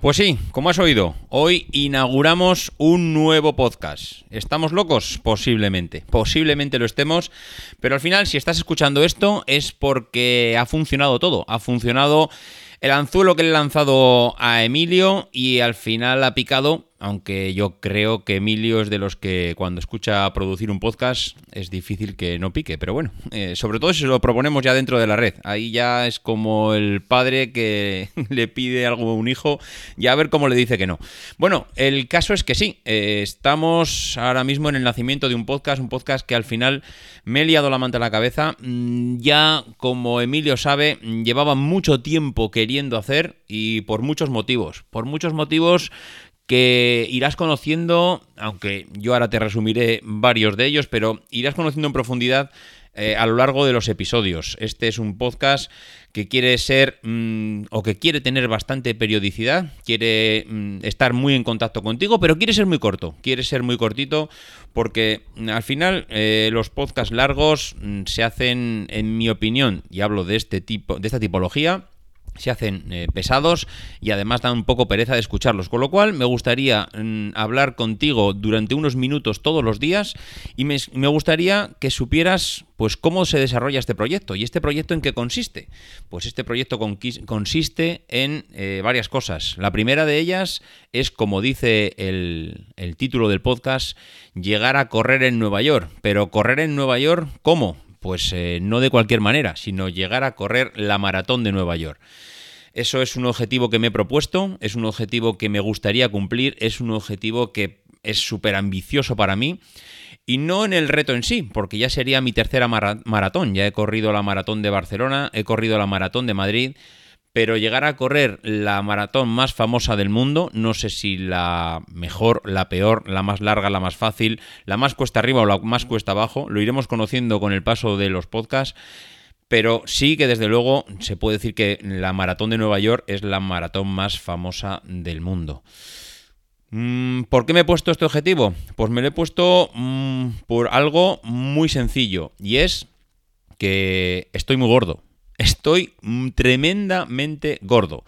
Pues sí, como has oído, hoy inauguramos un nuevo podcast. ¿Estamos locos? Posiblemente, posiblemente lo estemos, pero al final si estás escuchando esto es porque ha funcionado todo, ha funcionado el anzuelo que le he lanzado a Emilio y al final ha picado aunque yo creo que Emilio es de los que cuando escucha producir un podcast es difícil que no pique, pero bueno, eh, sobre todo si lo proponemos ya dentro de la red, ahí ya es como el padre que le pide algo a un hijo, ya a ver cómo le dice que no. Bueno, el caso es que sí, eh, estamos ahora mismo en el nacimiento de un podcast, un podcast que al final me he liado la manta a la cabeza, mm, ya como Emilio sabe, llevaba mucho tiempo queriendo hacer y por muchos motivos, por muchos motivos que irás conociendo, aunque yo ahora te resumiré varios de ellos, pero irás conociendo en profundidad eh, a lo largo de los episodios. Este es un podcast que quiere ser mm, o que quiere tener bastante periodicidad, quiere mm, estar muy en contacto contigo, pero quiere ser muy corto, quiere ser muy cortito porque mm, al final eh, los podcasts largos se hacen, en mi opinión, y hablo de este tipo, de esta tipología, se hacen eh, pesados y además dan un poco pereza de escucharlos. Con lo cual me gustaría mm, hablar contigo durante unos minutos todos los días y me, gustaría que supieras pues cómo se desarrolla este proyecto. ¿Y este proyecto en qué consiste? Pues este proyecto consiste en eh, varias cosas. La primera de ellas es, como dice el, el título del podcast, llegar a correr en Nueva York. Pero correr en Nueva York, ¿cómo? Pues eh, no de cualquier manera, sino llegar a correr la maratón de Nueva York. Eso es un objetivo que me he propuesto, es un objetivo que me gustaría cumplir, es un objetivo que es súper ambicioso para mí. Y no en el reto en sí, porque ya sería mi tercera maratón. Ya he corrido la maratón de Barcelona, he corrido la maratón de Madrid, pero llegar a correr la maratón más famosa del mundo, no sé si la mejor, la peor, la más larga, la más fácil, la más cuesta arriba o la más cuesta abajo, lo iremos conociendo con el paso de los podcasts, pero sí que desde luego se puede decir que la maratón de Nueva York es la maratón más famosa del mundo. Mm, ¿Por qué me he puesto este objetivo? Pues me lo he puesto mm, por algo muy sencillo y es que estoy muy gordo. Estoy tremendamente gordo.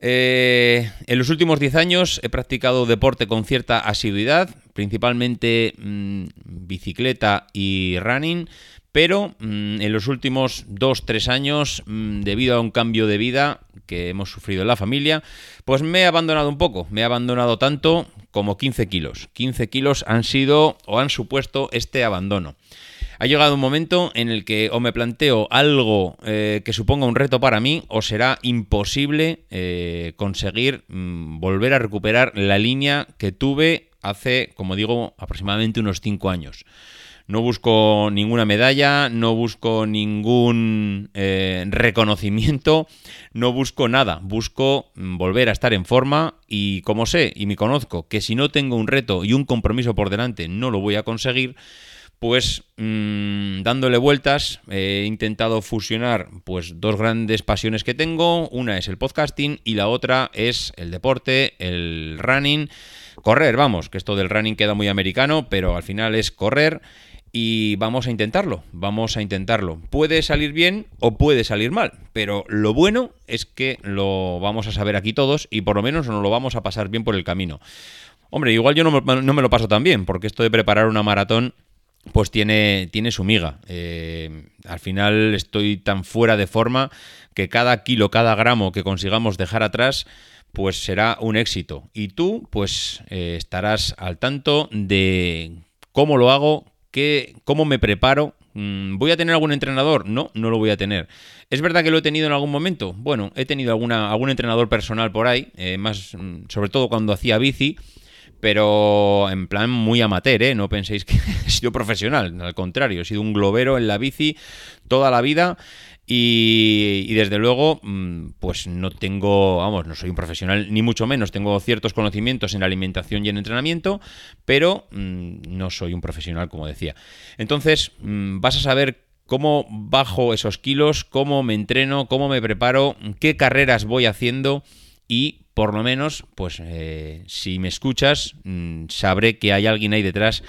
Eh, en los últimos 10 años he practicado deporte con cierta asiduidad, principalmente mm, bicicleta y running, pero mm, en los últimos 2-3 años, mm, debido a un cambio de vida que hemos sufrido en la familia, pues me he abandonado un poco, me he abandonado tanto como 15 kilos. 15 kilos han sido o han supuesto este abandono ha llegado un momento en el que o me planteo algo eh, que suponga un reto para mí o será imposible eh, conseguir mm, volver a recuperar la línea que tuve hace, como digo, aproximadamente unos 5 años. No busco ninguna medalla, no busco ningún eh, reconocimiento, no busco nada. Busco mm, volver a estar en forma y como sé y me conozco que si no tengo un reto y un compromiso por delante no lo voy a conseguir, pues mm, dándole vueltas he intentado fusionar pues dos grandes pasiones que tengo, una es el podcasting y la otra es el deporte, el running, correr, vamos, que esto del running queda muy americano, pero al final es correr y vamos a intentarlo, vamos a intentarlo. Puede salir bien o puede salir mal, pero lo bueno es que lo vamos a saber aquí todos y por lo menos nos lo vamos a pasar bien por el camino. Hombre, igual yo no no me lo paso tan bien, porque esto de preparar una maratón pues tiene, tiene su miga. Eh, al final estoy tan fuera de forma que cada kilo, cada gramo que consigamos dejar atrás, pues será un éxito. Y tú, pues eh, estarás al tanto de cómo lo hago, qué, cómo me preparo. Mm, ¿Voy a tener algún entrenador? No, no lo voy a tener. ¿Es verdad que lo he tenido en algún momento? Bueno, he tenido alguna, algún entrenador personal por ahí, eh, más, mm, sobre todo cuando hacía bici pero en plan muy amateur, ¿eh? No penséis que he sido profesional, al contrario, he sido un globero en la bici toda la vida y, desde luego, mm, pues no tengo, vamos, no soy un profesional ni mucho menos, tengo ciertos conocimientos en alimentación y en entrenamiento, pero mm, no soy un profesional, como decía. Entonces, mm, vas a saber cómo bajo esos kilos, cómo me entreno, cómo me preparo, qué carreras voy haciendo y por lo menos, pues eh, si me escuchas, mm, sabré que hay alguien ahí detrás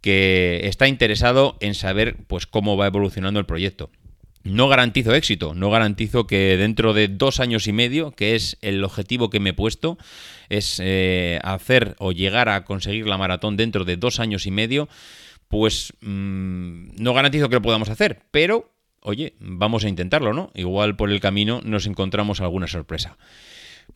que está interesado en saber pues cómo va evolucionando el proyecto. No garantizo éxito, no garantizo que dentro de dos años y medio, que es el objetivo que me he puesto, es eh, hacer o llegar a conseguir la maratón dentro de dos años y medio, pues mm, no garantizo que lo podamos hacer, pero oye, vamos a intentarlo, ¿no? Igual por el camino nos encontramos alguna sorpresa.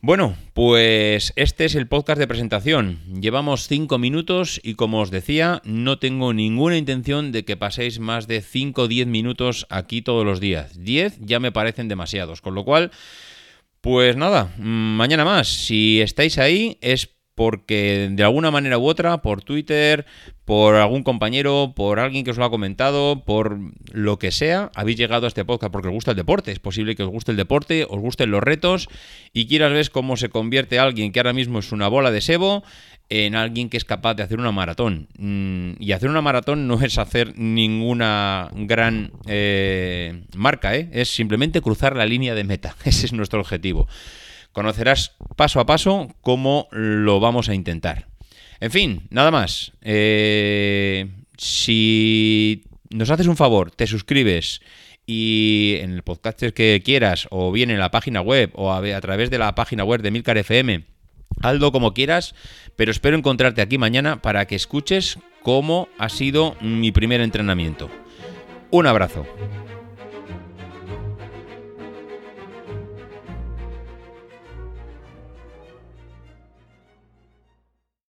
Bueno, pues este es el podcast de presentación. Llevamos 5 minutos y como os decía, no tengo ninguna intención de que paséis más de 5 o 10 minutos aquí todos los días. 10 ya me parecen demasiados, con lo cual, pues nada, mañana más. Si estáis ahí es porque de alguna manera u otra, por Twitter, por algún compañero, por alguien que os lo ha comentado, por lo que sea, habéis llegado a este podcast porque os gusta el deporte. Es posible que os guste el deporte, os gusten los retos y quieras ver cómo se convierte alguien que ahora mismo es una bola de sebo en alguien que es capaz de hacer una maratón. Mm, y hacer una maratón no es hacer ninguna gran eh, marca, ¿eh? es simplemente cruzar la línea de meta. Ese es nuestro objetivo. Conocerás paso a paso cómo lo vamos a intentar. En fin, nada más. Eh, si nos haces un favor, te suscribes y en el podcast que quieras, o bien en la página web, o a, través de la página web de Milcar FM, hazlo como quieras, pero espero encontrarte aquí mañana para que escuches cómo ha sido mi primer entrenamiento. Un abrazo.